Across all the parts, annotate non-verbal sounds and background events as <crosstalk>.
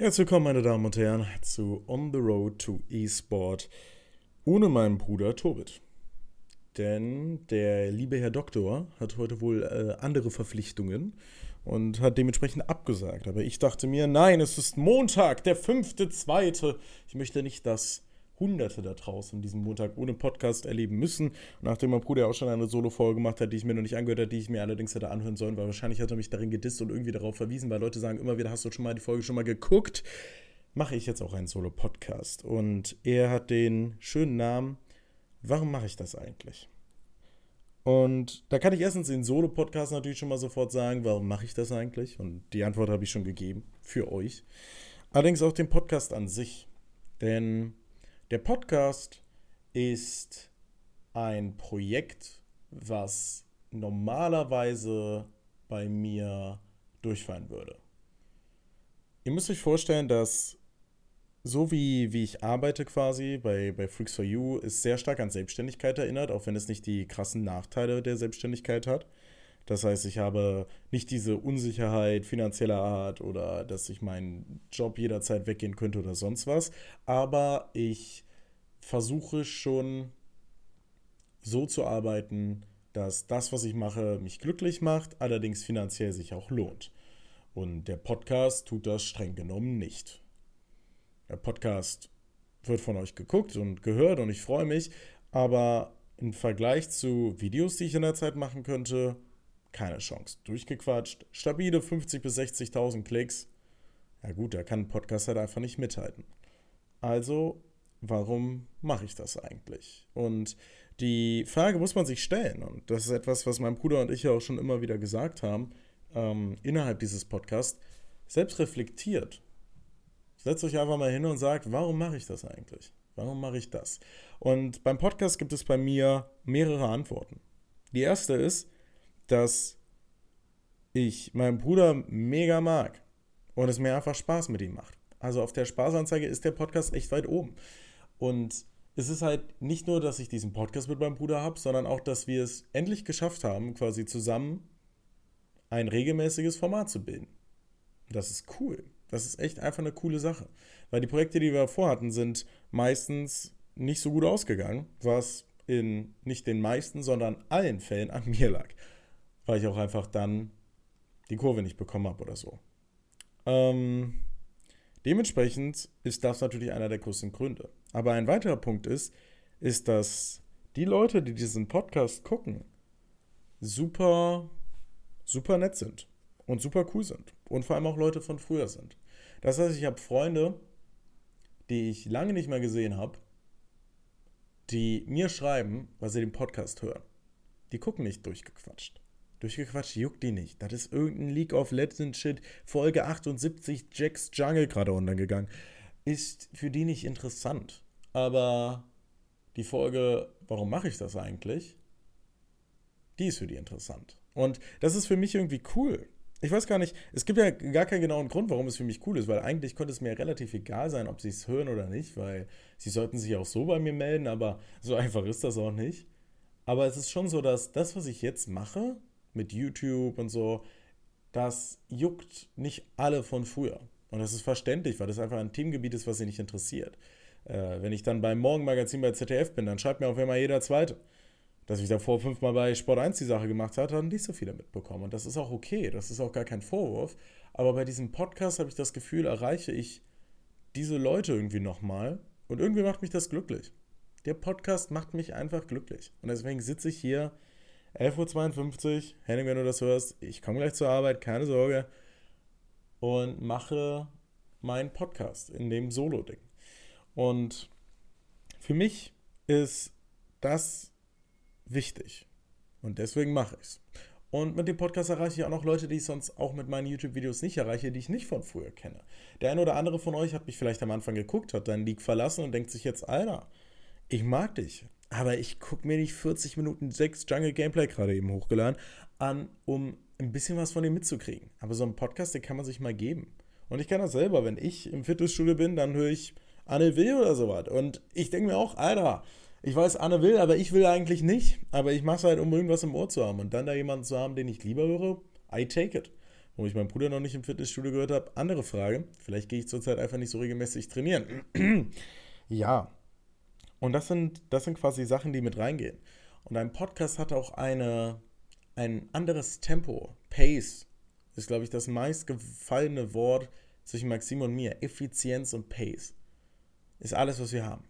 Herzlich willkommen, meine Damen und Herren, zu On the Road to eSport ohne meinen Bruder Tobit. Denn der liebe Herr Doktor hat heute wohl äh, andere Verpflichtungen und hat dementsprechend abgesagt. Aber ich dachte mir, nein, es ist Montag, der fünfte, zweite. Ich möchte nicht, dass Hunderte da draußen diesen Montag ohne Podcast erleben müssen. Nachdem mein Bruder auch schon eine Solo-Folge gemacht hat, die ich mir noch nicht angehört habe, die ich mir allerdings hätte anhören sollen, weil wahrscheinlich hat er mich darin gedisst und irgendwie darauf verwiesen, weil Leute sagen immer wieder, hast du schon mal die Folge schon mal geguckt? Mache ich jetzt auch einen Solo-Podcast. Und er hat den schönen Namen, warum mache ich das eigentlich? Und da kann ich erstens den Solo-Podcast natürlich schon mal sofort sagen, warum mache ich das eigentlich? Und die Antwort habe ich schon gegeben für euch. Allerdings auch den Podcast an sich. Denn der Podcast ist ein Projekt, was normalerweise bei mir durchfallen würde. Ihr müsst euch vorstellen, dass so wie, wie ich arbeite quasi bei, bei Freaks for You, ist sehr stark an Selbstständigkeit erinnert, auch wenn es nicht die krassen Nachteile der Selbstständigkeit hat. Das heißt, ich habe nicht diese Unsicherheit finanzieller Art oder dass ich meinen Job jederzeit weggehen könnte oder sonst was. Aber ich versuche schon so zu arbeiten, dass das, was ich mache, mich glücklich macht, allerdings finanziell sich auch lohnt. Und der Podcast tut das streng genommen nicht. Der Podcast wird von euch geguckt und gehört und ich freue mich, aber im Vergleich zu Videos, die ich in der Zeit machen könnte, keine Chance. Durchgequatscht, stabile 50.000 bis 60.000 Klicks. Ja gut, da kann ein Podcast halt einfach nicht mithalten. Also, warum mache ich das eigentlich? Und die Frage muss man sich stellen. Und das ist etwas, was mein Bruder und ich ja auch schon immer wieder gesagt haben, ähm, innerhalb dieses Podcasts. Selbst reflektiert. Setzt euch einfach mal hin und sagt, warum mache ich das eigentlich? Warum mache ich das? Und beim Podcast gibt es bei mir mehrere Antworten. Die erste ist, dass ich meinen Bruder mega mag und es mir einfach Spaß mit ihm macht. Also auf der Spaßanzeige ist der Podcast echt weit oben. Und es ist halt nicht nur, dass ich diesen Podcast mit meinem Bruder habe, sondern auch, dass wir es endlich geschafft haben, quasi zusammen ein regelmäßiges Format zu bilden. Das ist cool. Das ist echt einfach eine coole Sache. Weil die Projekte, die wir vorhatten, sind meistens nicht so gut ausgegangen, was in nicht den meisten, sondern allen Fällen an mir lag weil ich auch einfach dann die Kurve nicht bekommen habe oder so. Ähm, dementsprechend ist das natürlich einer der größten Gründe. Aber ein weiterer Punkt ist, ist, dass die Leute, die diesen Podcast gucken, super, super nett sind und super cool sind. Und vor allem auch Leute von früher sind. Das heißt, ich habe Freunde, die ich lange nicht mehr gesehen habe, die mir schreiben, weil sie den Podcast hören. Die gucken nicht durchgequatscht. Durchgequatscht juckt die nicht. Das ist irgendein League of Legends Shit. Folge 78, Jacks Jungle gerade untergegangen. Ist für die nicht interessant. Aber die Folge, warum mache ich das eigentlich? Die ist für die interessant. Und das ist für mich irgendwie cool. Ich weiß gar nicht, es gibt ja gar keinen genauen Grund, warum es für mich cool ist, weil eigentlich könnte es mir relativ egal sein, ob sie es hören oder nicht, weil sie sollten sich auch so bei mir melden, aber so einfach ist das auch nicht. Aber es ist schon so, dass das, was ich jetzt mache, mit YouTube und so, das juckt nicht alle von früher. Und das ist verständlich, weil das einfach ein Themengebiet ist, was sie nicht interessiert. Äh, wenn ich dann beim Morgenmagazin bei ZDF bin, dann schreibt mir auf einmal jeder Zweite. Dass ich davor fünfmal bei Sport 1 die Sache gemacht habe, haben nicht so viele mitbekommen. Und das ist auch okay, das ist auch gar kein Vorwurf. Aber bei diesem Podcast habe ich das Gefühl, erreiche ich diese Leute irgendwie nochmal. Und irgendwie macht mich das glücklich. Der Podcast macht mich einfach glücklich. Und deswegen sitze ich hier 11.52 Uhr, Henning, wenn du das hörst, ich komme gleich zur Arbeit, keine Sorge. Und mache meinen Podcast in dem Solo-Ding. Und für mich ist das wichtig. Und deswegen mache ich es. Und mit dem Podcast erreiche ich auch noch Leute, die ich sonst auch mit meinen YouTube-Videos nicht erreiche, die ich nicht von früher kenne. Der eine oder andere von euch hat mich vielleicht am Anfang geguckt, hat deinen League verlassen und denkt sich jetzt, Alter, ich mag dich. Aber ich gucke mir nicht 40 Minuten 6 Jungle Gameplay gerade eben hochgeladen an, um ein bisschen was von dem mitzukriegen. Aber so ein Podcast, den kann man sich mal geben. Und ich kann das selber, wenn ich im Fitnessstudio bin, dann höre ich Anne Will oder sowas. Und ich denke mir auch, Alter, ich weiß, Anne will, aber ich will eigentlich nicht. Aber ich mache es halt, um irgendwas im Ohr zu haben. Und dann da jemanden zu haben, den ich lieber höre, I take it. Warum ich meinen Bruder noch nicht im Fitnessstudio gehört habe, andere Frage. Vielleicht gehe ich zurzeit einfach nicht so regelmäßig trainieren. <clears throat> ja. Und das sind, das sind quasi Sachen, die mit reingehen. Und ein Podcast hat auch eine, ein anderes Tempo. Pace ist, glaube ich, das meistgefallene Wort zwischen Maxim und mir. Effizienz und Pace ist alles, was wir haben.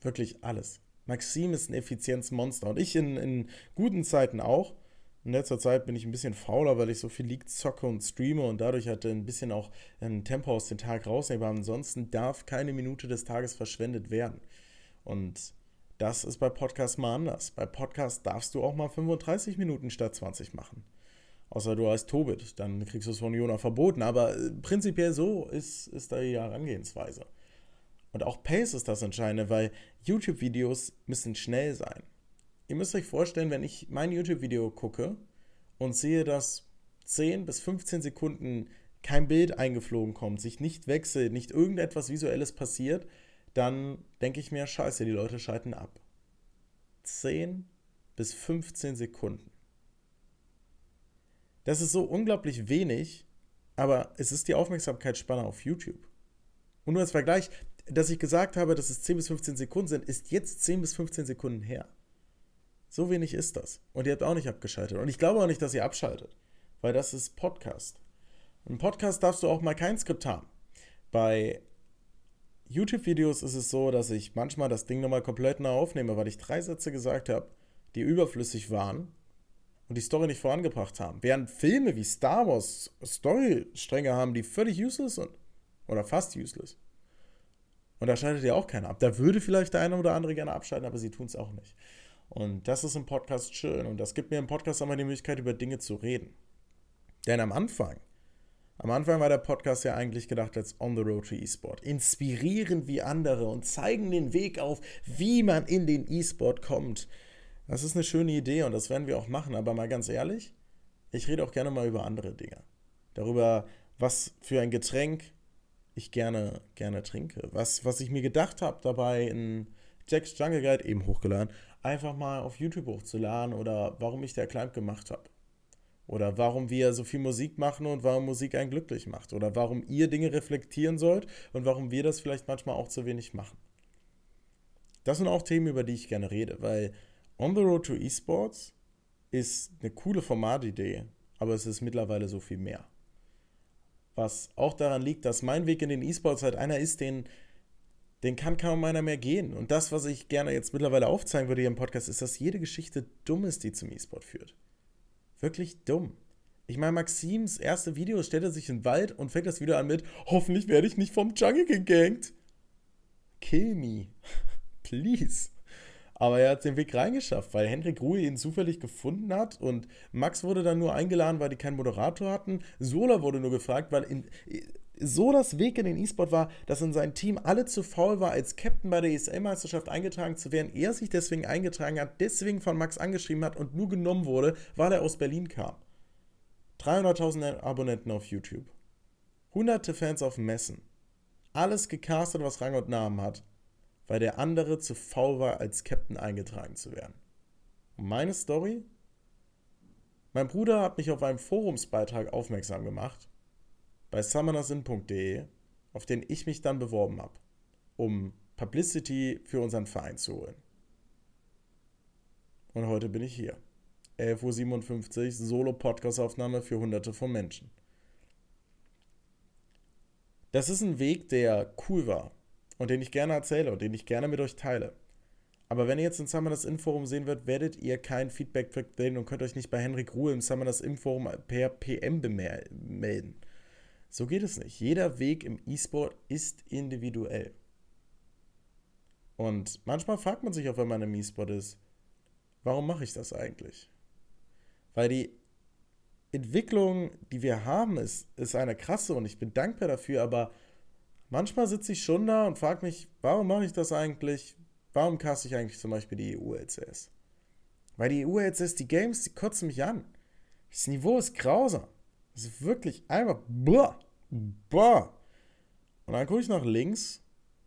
Wirklich alles. Maxim ist ein Effizienzmonster und ich in, in guten Zeiten auch. In letzter Zeit bin ich ein bisschen fauler, weil ich so viel League zocke und streame und dadurch hatte ein bisschen auch ein Tempo aus dem Tag rausnehmen. Aber ansonsten darf keine Minute des Tages verschwendet werden. Und das ist bei Podcasts mal anders. Bei Podcasts darfst du auch mal 35 Minuten statt 20 machen. Außer du heißt Tobit, dann kriegst du es von Jona verboten. Aber äh, prinzipiell so ist, ist da die Herangehensweise. Und auch Pace ist das Entscheidende, weil YouTube-Videos müssen schnell sein. Ihr müsst euch vorstellen, wenn ich mein YouTube-Video gucke und sehe, dass 10 bis 15 Sekunden kein Bild eingeflogen kommt, sich nicht wechselt, nicht irgendetwas Visuelles passiert, dann denke ich mir, scheiße, die Leute schalten ab. 10 bis 15 Sekunden. Das ist so unglaublich wenig, aber es ist die Aufmerksamkeitsspanne auf YouTube. Und nur als Vergleich, dass ich gesagt habe, dass es 10 bis 15 Sekunden sind, ist jetzt 10 bis 15 Sekunden her. So wenig ist das. Und ihr habt auch nicht abgeschaltet. Und ich glaube auch nicht, dass ihr abschaltet, weil das ist Podcast. Im Podcast darfst du auch mal kein Skript haben. Bei YouTube-Videos ist es so, dass ich manchmal das Ding nochmal komplett neu aufnehme, weil ich drei Sätze gesagt habe, die überflüssig waren und die Story nicht vorangebracht haben. Während Filme wie Star Wars Storystränge haben, die völlig useless sind. Oder fast useless. Und da schaltet ja auch keiner ab. Da würde vielleicht der eine oder andere gerne abschalten, aber sie tun es auch nicht. Und das ist im Podcast schön. Und das gibt mir im Podcast auch mal die Möglichkeit, über Dinge zu reden. Denn am Anfang, am Anfang war der Podcast ja eigentlich gedacht als On the Road to E-Sport. Inspirieren wie andere und zeigen den Weg auf, wie man in den E-Sport kommt. Das ist eine schöne Idee und das werden wir auch machen. Aber mal ganz ehrlich, ich rede auch gerne mal über andere Dinge. Darüber, was für ein Getränk ich gerne, gerne trinke. Was, was ich mir gedacht habe dabei in Jack's Jungle Guide, eben hochgeladen, einfach mal auf YouTube hochzuladen oder warum ich der Climb gemacht habe. Oder warum wir so viel Musik machen und warum Musik einen glücklich macht. Oder warum ihr Dinge reflektieren sollt und warum wir das vielleicht manchmal auch zu wenig machen. Das sind auch Themen, über die ich gerne rede, weil On the Road to Esports ist eine coole Formatidee, aber es ist mittlerweile so viel mehr. Was auch daran liegt, dass mein Weg in den E-Sports halt einer ist, den den kann kaum einer mehr gehen. Und das, was ich gerne jetzt mittlerweile aufzeigen würde hier im Podcast, ist, dass jede Geschichte dumm ist, die zum E-Sport führt. Wirklich dumm. Ich meine, Maxims erste Video stellt er sich in den Wald und fängt das Video an mit: Hoffentlich werde ich nicht vom Jungle gegankt. Kill me. <laughs> Please. Aber er hat den Weg reingeschafft, weil Henrik Ruhe ihn zufällig gefunden hat und Max wurde dann nur eingeladen, weil die keinen Moderator hatten. Sola wurde nur gefragt, weil in, so das Weg in den E-Sport war, dass in seinem Team alle zu faul war, als Captain bei der ESL-Meisterschaft eingetragen zu werden. Er sich deswegen eingetragen hat, deswegen von Max angeschrieben hat und nur genommen wurde, weil er aus Berlin kam. 300.000 Abonnenten auf YouTube. Hunderte Fans auf Messen. Alles gecastet, was Rang und Namen hat, weil der andere zu faul war, als Captain eingetragen zu werden. Und meine Story? Mein Bruder hat mich auf einem Forumsbeitrag aufmerksam gemacht bei summonersin.de, auf den ich mich dann beworben habe, um Publicity für unseren Verein zu holen. Und heute bin ich hier. 11.57 Uhr, Solo-Podcast-Aufnahme für Hunderte von Menschen. Das ist ein Weg, der cool war und den ich gerne erzähle und den ich gerne mit euch teile. Aber wenn ihr jetzt in Summoners Inforum sehen werdet, werdet ihr kein Feedback sehen und könnt euch nicht bei Henrik Ruhe im Summoners Inforum per PM melden. So geht es nicht. Jeder Weg im E-Sport ist individuell. Und manchmal fragt man sich auch, wenn man im E-Sport ist, warum mache ich das eigentlich? Weil die Entwicklung, die wir haben, ist, ist eine krasse und ich bin dankbar dafür, aber manchmal sitze ich schon da und frage mich, warum mache ich das eigentlich? Warum caste ich eigentlich zum Beispiel die EU-LCS? Weil die EU-LCS, die Games, die kotzen mich an. Das Niveau ist grausam. Das ist wirklich einfach. Boah, boah. Und dann gucke ich nach links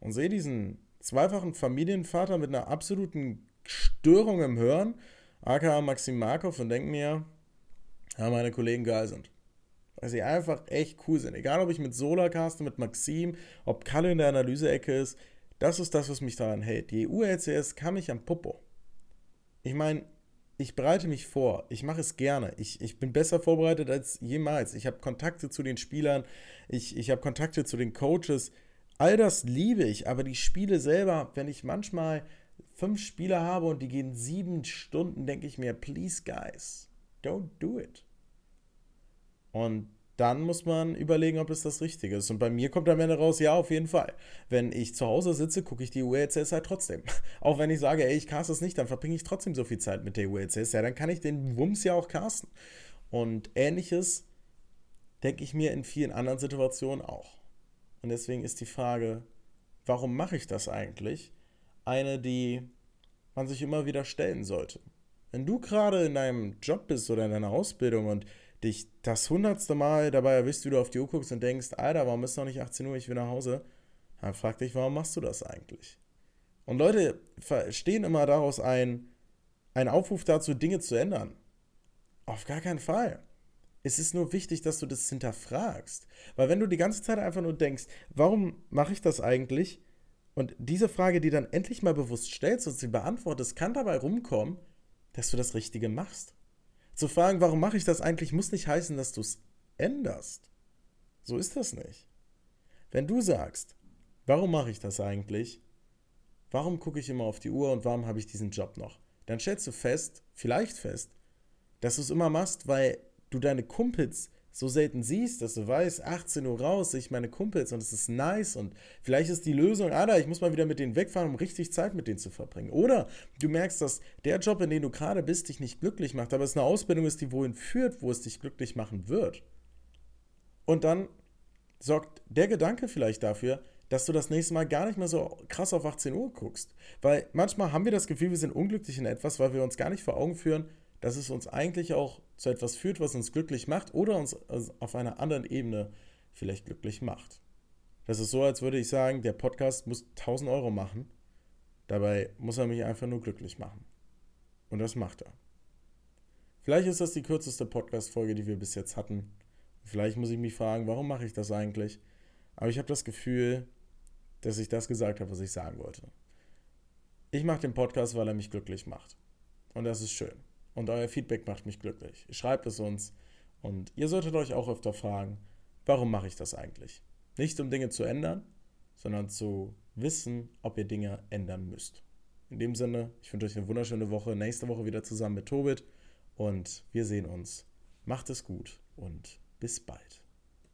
und sehe diesen zweifachen Familienvater mit einer absoluten Störung im Hören, aka Maxim Markov, und denke mir, ja, meine Kollegen geil sind. Weil sie einfach echt cool sind. Egal, ob ich mit Solar caste, mit Maxim, ob Kalle in der Analyseecke ist. Das ist das, was mich daran hält. Die EU-LCS kann mich am Popo. Ich meine, ich bereite mich vor. Ich mache es gerne. Ich, ich bin besser vorbereitet als jemals. Ich habe Kontakte zu den Spielern. Ich, ich habe Kontakte zu den Coaches. All das liebe ich. Aber die Spiele selber, wenn ich manchmal fünf Spieler habe und die gehen sieben Stunden, denke ich mir, please guys, don't do it. Und dann muss man überlegen, ob es das Richtige ist. Und bei mir kommt am Ende raus, ja, auf jeden Fall. Wenn ich zu Hause sitze, gucke ich die ULCS halt trotzdem. <laughs> Auch wenn ich sage, ey, ich cast es nicht, dann verbringe ich trotzdem so viel Zeit mit der ULCS. Ja, dann kann ich den Wumms ja auch casten. Und ähnliches denke ich mir in vielen anderen Situationen auch. Und deswegen ist die Frage, warum mache ich das eigentlich? Eine, die man sich immer wieder stellen sollte. Wenn du gerade in deinem Job bist oder in deiner Ausbildung und dich das hundertste Mal dabei erwischt, wie du auf die Uhr guckst und denkst, Alter, warum ist noch nicht 18 Uhr, ich will nach Hause? Dann frag dich, warum machst du das eigentlich? Und Leute verstehen immer daraus ein, ein Aufruf dazu, Dinge zu ändern. Auf gar keinen Fall. Es ist nur wichtig, dass du das hinterfragst. Weil wenn du die ganze Zeit einfach nur denkst, warum mache ich das eigentlich? Und diese Frage, die dann endlich mal bewusst stellst und sie beantwortest, kann dabei rumkommen, dass du das Richtige machst. Zu fragen, warum mache ich das eigentlich, muss nicht heißen, dass du es änderst. So ist das nicht. Wenn du sagst, warum mache ich das eigentlich? Warum gucke ich immer auf die Uhr und warum habe ich diesen Job noch? Dann stellst du fest, vielleicht fest, dass du es immer machst, weil du deine Kumpels so selten siehst, dass du weißt, 18 Uhr raus, sehe ich meine Kumpels und es ist nice und vielleicht ist die Lösung, Alter, ich muss mal wieder mit denen wegfahren, um richtig Zeit mit denen zu verbringen. Oder du merkst, dass der Job, in dem du gerade bist, dich nicht glücklich macht, aber es eine Ausbildung ist, die wohin führt, wo es dich glücklich machen wird. Und dann sorgt der Gedanke vielleicht dafür, dass du das nächste Mal gar nicht mehr so krass auf 18 Uhr guckst. Weil manchmal haben wir das Gefühl, wir sind unglücklich in etwas, weil wir uns gar nicht vor Augen führen, dass es uns eigentlich auch zu etwas führt, was uns glücklich macht oder uns auf einer anderen Ebene vielleicht glücklich macht. Das ist so, als würde ich sagen, der Podcast muss 1000 Euro machen. Dabei muss er mich einfach nur glücklich machen. Und das macht er. Vielleicht ist das die kürzeste Podcast-Folge, die wir bis jetzt hatten. Vielleicht muss ich mich fragen, warum mache ich das eigentlich? Aber ich habe das Gefühl, dass ich das gesagt habe, was ich sagen wollte. Ich mache den Podcast, weil er mich glücklich macht. Und das ist schön. Und euer Feedback macht mich glücklich. Schreibt es uns. Und ihr solltet euch auch öfter fragen, warum mache ich das eigentlich? Nicht um Dinge zu ändern, sondern zu wissen, ob ihr Dinge ändern müsst. In dem Sinne, ich wünsche euch eine wunderschöne Woche. Nächste Woche wieder zusammen mit Tobit. Und wir sehen uns. Macht es gut und bis bald.